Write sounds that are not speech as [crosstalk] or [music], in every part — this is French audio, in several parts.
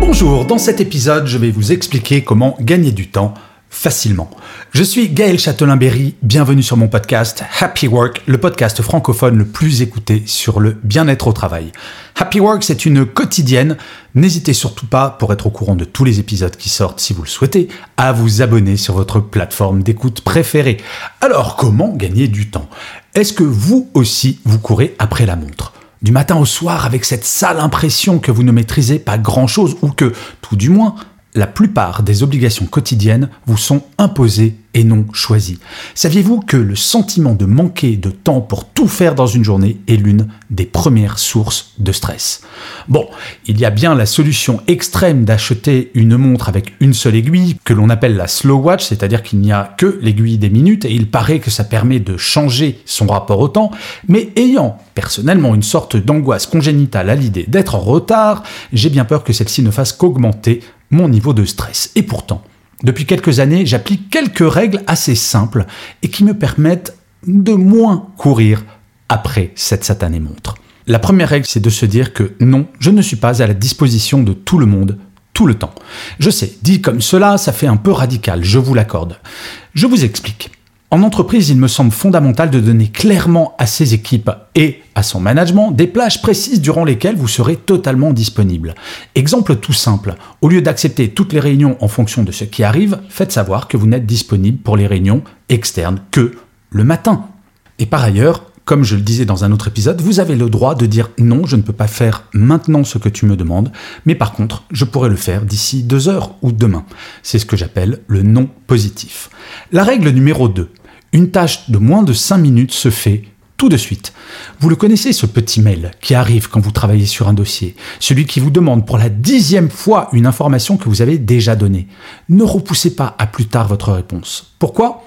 Bonjour, dans cet épisode, je vais vous expliquer comment gagner du temps facilement. Je suis Gaël Châtelain-Berry, bienvenue sur mon podcast Happy Work, le podcast francophone le plus écouté sur le bien-être au travail. Happy Work, c'est une quotidienne. N'hésitez surtout pas, pour être au courant de tous les épisodes qui sortent si vous le souhaitez, à vous abonner sur votre plateforme d'écoute préférée. Alors, comment gagner du temps? Est-ce que vous aussi, vous courez après la montre? Du matin au soir avec cette sale impression que vous ne maîtrisez pas grand-chose ou que, tout du moins, la plupart des obligations quotidiennes vous sont imposées et non choisies. Saviez-vous que le sentiment de manquer de temps pour tout faire dans une journée est l'une des premières sources de stress? Bon, il y a bien la solution extrême d'acheter une montre avec une seule aiguille, que l'on appelle la slow watch, c'est-à-dire qu'il n'y a que l'aiguille des minutes, et il paraît que ça permet de changer son rapport au temps, mais ayant personnellement une sorte d'angoisse congénitale à l'idée d'être en retard, j'ai bien peur que celle-ci ne fasse qu'augmenter mon niveau de stress. Et pourtant, depuis quelques années, j'applique quelques règles assez simples et qui me permettent de moins courir après cette satanée montre. La première règle, c'est de se dire que non, je ne suis pas à la disposition de tout le monde tout le temps. Je sais, dit comme cela, ça fait un peu radical, je vous l'accorde. Je vous explique. En entreprise, il me semble fondamental de donner clairement à ses équipes et à son management des plages précises durant lesquelles vous serez totalement disponible. Exemple tout simple, au lieu d'accepter toutes les réunions en fonction de ce qui arrive, faites savoir que vous n'êtes disponible pour les réunions externes que le matin. Et par ailleurs, comme je le disais dans un autre épisode, vous avez le droit de dire non, je ne peux pas faire maintenant ce que tu me demandes, mais par contre, je pourrais le faire d'ici deux heures ou demain. C'est ce que j'appelle le non positif. La règle numéro 2. Une tâche de moins de 5 minutes se fait tout de suite. Vous le connaissez, ce petit mail qui arrive quand vous travaillez sur un dossier, celui qui vous demande pour la dixième fois une information que vous avez déjà donnée. Ne repoussez pas à plus tard votre réponse. Pourquoi?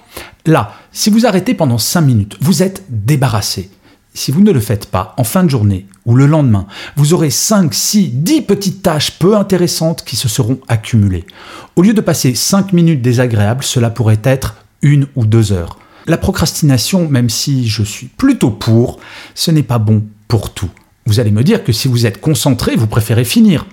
Là, si vous arrêtez pendant 5 minutes, vous êtes débarrassé. Si vous ne le faites pas en fin de journée ou le lendemain, vous aurez 5, 6, 10 petites tâches peu intéressantes qui se seront accumulées. Au lieu de passer 5 minutes désagréables, cela pourrait être une ou deux heures. La procrastination, même si je suis plutôt pour, ce n'est pas bon pour tout. Vous allez me dire que si vous êtes concentré, vous préférez finir.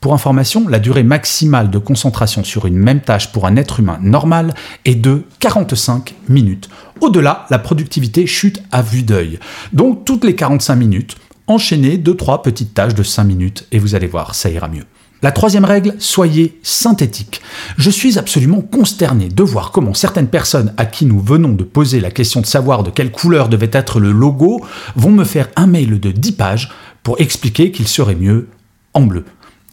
Pour information, la durée maximale de concentration sur une même tâche pour un être humain normal est de 45 minutes. Au-delà, la productivité chute à vue d'œil. Donc toutes les 45 minutes, enchaînez 2-3 petites tâches de 5 minutes et vous allez voir, ça ira mieux. La troisième règle, soyez synthétique. Je suis absolument consterné de voir comment certaines personnes à qui nous venons de poser la question de savoir de quelle couleur devait être le logo vont me faire un mail de 10 pages pour expliquer qu'il serait mieux en bleu.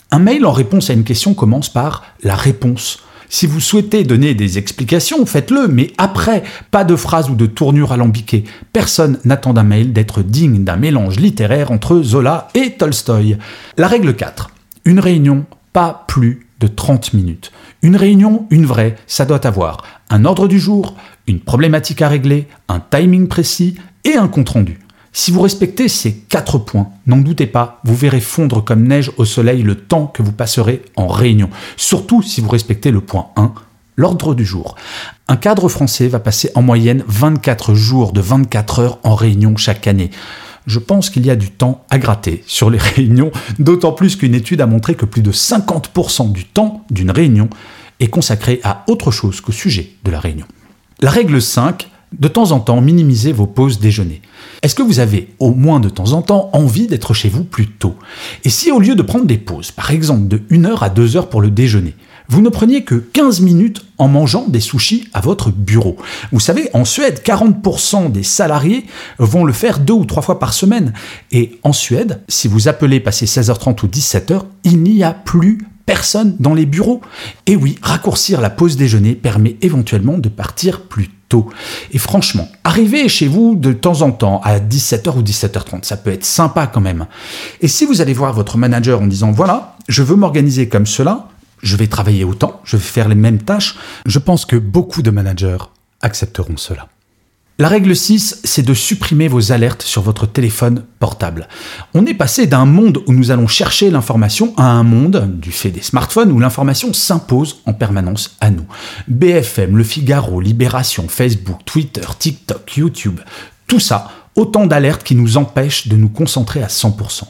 Un mail en réponse à une question commence par la réponse. Si vous souhaitez donner des explications, faites-le, mais après, pas de phrase ou de tournure alambiquée. Personne n'attend d'un mail d'être digne d'un mélange littéraire entre Zola et Tolstoï. La règle 4. Une réunion, pas plus de 30 minutes. Une réunion, une vraie, ça doit avoir un ordre du jour, une problématique à régler, un timing précis et un compte-rendu. Si vous respectez ces quatre points, n'en doutez pas, vous verrez fondre comme neige au soleil le temps que vous passerez en réunion. Surtout si vous respectez le point 1, l'ordre du jour. Un cadre français va passer en moyenne 24 jours de 24 heures en réunion chaque année. Je pense qu'il y a du temps à gratter sur les [laughs] réunions, d'autant plus qu'une étude a montré que plus de 50% du temps d'une réunion est consacré à autre chose qu'au sujet de la réunion. La règle 5, de temps en temps, minimisez vos pauses déjeuner. Est-ce que vous avez, au moins de temps en temps, envie d'être chez vous plus tôt? Et si au lieu de prendre des pauses, par exemple de 1 heure à 2 heures pour le déjeuner, vous ne preniez que 15 minutes en mangeant des sushis à votre bureau. Vous savez, en Suède, 40% des salariés vont le faire deux ou trois fois par semaine. Et en Suède, si vous appelez passer 16h30 ou 17h, il n'y a plus personne dans les bureaux. Et oui, raccourcir la pause déjeuner permet éventuellement de partir plus tôt. Et franchement, arriver chez vous de temps en temps à 17h ou 17h30, ça peut être sympa quand même. Et si vous allez voir votre manager en disant voilà, je veux m'organiser comme cela, je vais travailler autant, je vais faire les mêmes tâches, je pense que beaucoup de managers accepteront cela. La règle 6, c'est de supprimer vos alertes sur votre téléphone portable. On est passé d'un monde où nous allons chercher l'information à un monde, du fait des smartphones, où l'information s'impose en permanence à nous. BFM, Le Figaro, Libération, Facebook, Twitter, TikTok, YouTube, tout ça, autant d'alertes qui nous empêchent de nous concentrer à 100%.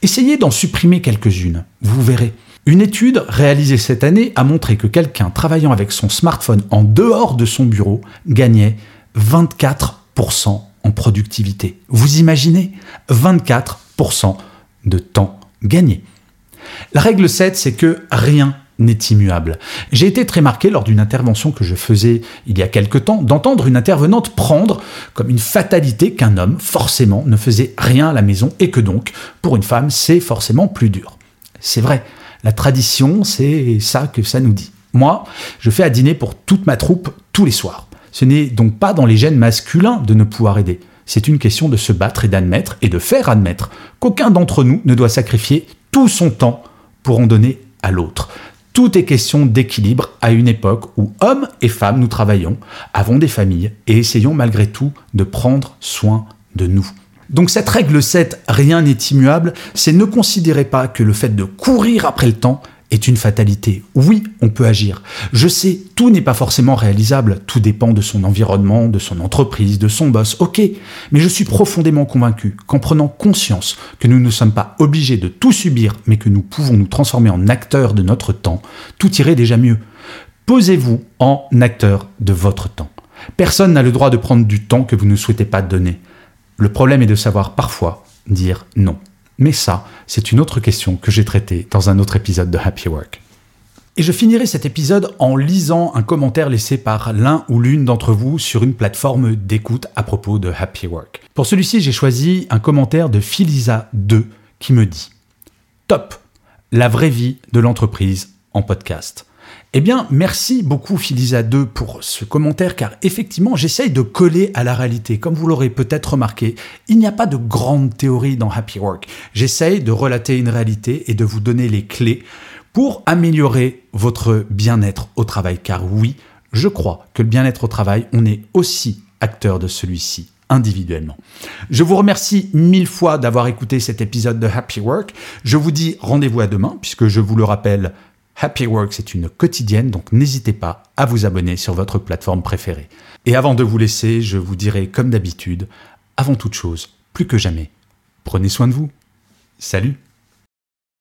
Essayez d'en supprimer quelques-unes, vous verrez. Une étude réalisée cette année a montré que quelqu'un travaillant avec son smartphone en dehors de son bureau gagnait 24% en productivité. Vous imaginez? 24% de temps gagné. La règle 7, c'est que rien n'est immuable. J'ai été très marqué lors d'une intervention que je faisais il y a quelque temps d'entendre une intervenante prendre comme une fatalité qu'un homme, forcément, ne faisait rien à la maison et que donc, pour une femme, c'est forcément plus dur. C'est vrai, la tradition, c'est ça que ça nous dit. Moi, je fais à dîner pour toute ma troupe tous les soirs. Ce n'est donc pas dans les gènes masculins de ne pouvoir aider. C'est une question de se battre et d'admettre et de faire admettre qu'aucun d'entre nous ne doit sacrifier tout son temps pour en donner à l'autre. Tout est question d'équilibre à une époque où hommes et femmes nous travaillons, avons des familles et essayons malgré tout de prendre soin de nous. Donc cette règle 7, rien n'est immuable, c'est ne considérez pas que le fait de courir après le temps est une fatalité. Oui, on peut agir. Je sais, tout n'est pas forcément réalisable, tout dépend de son environnement, de son entreprise, de son boss, ok, mais je suis profondément convaincu qu'en prenant conscience que nous ne sommes pas obligés de tout subir, mais que nous pouvons nous transformer en acteurs de notre temps, tout irait déjà mieux. Posez-vous en acteur de votre temps. Personne n'a le droit de prendre du temps que vous ne souhaitez pas donner. Le problème est de savoir parfois dire non. Mais ça, c'est une autre question que j'ai traitée dans un autre épisode de Happy Work. Et je finirai cet épisode en lisant un commentaire laissé par l'un ou l'une d'entre vous sur une plateforme d'écoute à propos de Happy Work. Pour celui-ci, j'ai choisi un commentaire de Philisa2 qui me dit Top La vraie vie de l'entreprise en podcast. Eh bien, merci beaucoup Philisa2 pour ce commentaire car effectivement, j'essaye de coller à la réalité. Comme vous l'aurez peut-être remarqué, il n'y a pas de grande théorie dans Happy Work. J'essaye de relater une réalité et de vous donner les clés pour améliorer votre bien-être au travail. Car oui, je crois que le bien-être au travail, on est aussi acteur de celui-ci individuellement. Je vous remercie mille fois d'avoir écouté cet épisode de Happy Work. Je vous dis rendez-vous à demain, puisque je vous le rappelle, Happy Work, c'est une quotidienne, donc n'hésitez pas à vous abonner sur votre plateforme préférée. Et avant de vous laisser, je vous dirai comme d'habitude, avant toute chose, plus que jamais, prenez soin de vous. Salut